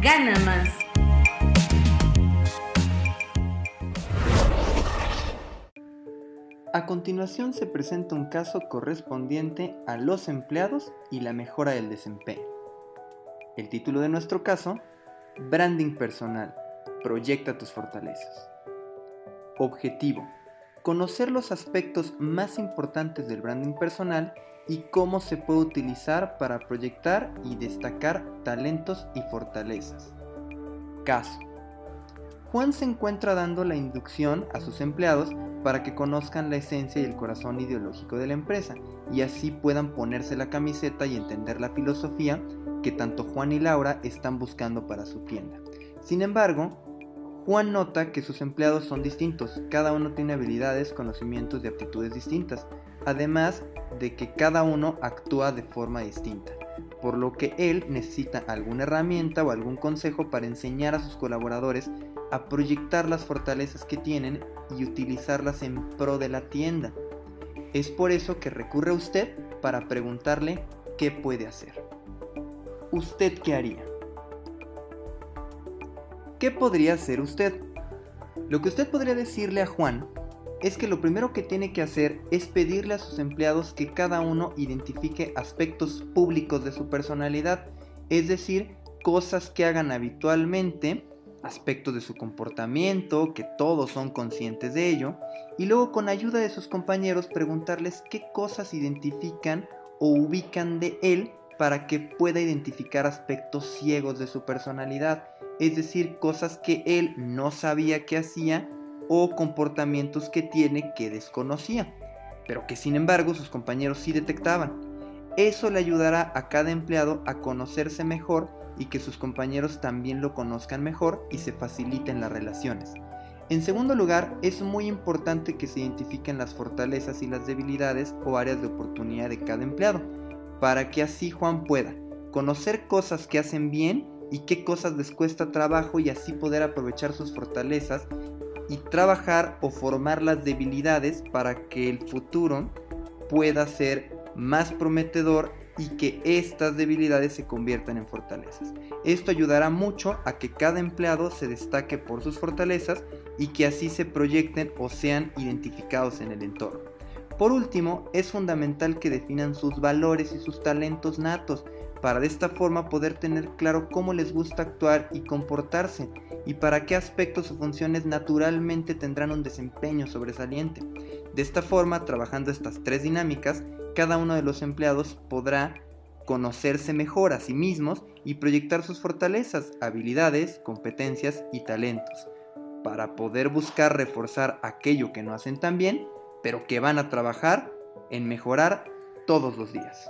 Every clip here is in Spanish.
gana más. A continuación se presenta un caso correspondiente a los empleados y la mejora del desempeño. El título de nuestro caso Branding personal. Proyecta tus fortalezas. Objetivo. Conocer los aspectos más importantes del branding personal y cómo se puede utilizar para proyectar y destacar talentos y fortalezas. Caso. Juan se encuentra dando la inducción a sus empleados para que conozcan la esencia y el corazón ideológico de la empresa y así puedan ponerse la camiseta y entender la filosofía que tanto Juan y Laura están buscando para su tienda. Sin embargo, Juan nota que sus empleados son distintos, cada uno tiene habilidades, conocimientos y aptitudes distintas, además de que cada uno actúa de forma distinta, por lo que él necesita alguna herramienta o algún consejo para enseñar a sus colaboradores a proyectar las fortalezas que tienen y utilizarlas en pro de la tienda. Es por eso que recurre a usted para preguntarle qué puede hacer. ¿usted qué haría? ¿Qué podría hacer usted? Lo que usted podría decirle a Juan es que lo primero que tiene que hacer es pedirle a sus empleados que cada uno identifique aspectos públicos de su personalidad, es decir, cosas que hagan habitualmente, aspectos de su comportamiento, que todos son conscientes de ello, y luego con ayuda de sus compañeros preguntarles qué cosas identifican o ubican de él para que pueda identificar aspectos ciegos de su personalidad, es decir, cosas que él no sabía que hacía o comportamientos que tiene que desconocía, pero que sin embargo sus compañeros sí detectaban. Eso le ayudará a cada empleado a conocerse mejor y que sus compañeros también lo conozcan mejor y se faciliten las relaciones. En segundo lugar, es muy importante que se identifiquen las fortalezas y las debilidades o áreas de oportunidad de cada empleado para que así Juan pueda conocer cosas que hacen bien y qué cosas les cuesta trabajo y así poder aprovechar sus fortalezas y trabajar o formar las debilidades para que el futuro pueda ser más prometedor y que estas debilidades se conviertan en fortalezas. Esto ayudará mucho a que cada empleado se destaque por sus fortalezas y que así se proyecten o sean identificados en el entorno. Por último, es fundamental que definan sus valores y sus talentos natos, para de esta forma poder tener claro cómo les gusta actuar y comportarse, y para qué aspectos o funciones naturalmente tendrán un desempeño sobresaliente. De esta forma, trabajando estas tres dinámicas, cada uno de los empleados podrá conocerse mejor a sí mismos y proyectar sus fortalezas, habilidades, competencias y talentos, para poder buscar reforzar aquello que no hacen tan bien pero que van a trabajar en mejorar todos los días.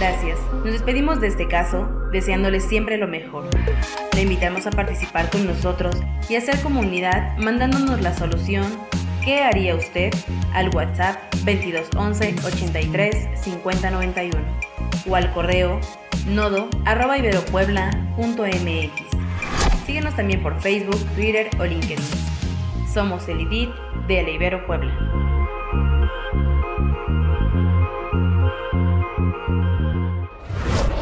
Gracias. Nos despedimos de este caso deseándoles siempre lo mejor. Le invitamos a participar con nosotros y hacer comunidad mandándonos la solución ¿Qué haría usted? al WhatsApp 2211 83 50 91 o al correo nodo arroba Síguenos también por Facebook, Twitter o LinkedIn. Somos el IDIT de El Ibero Puebla. ・はい。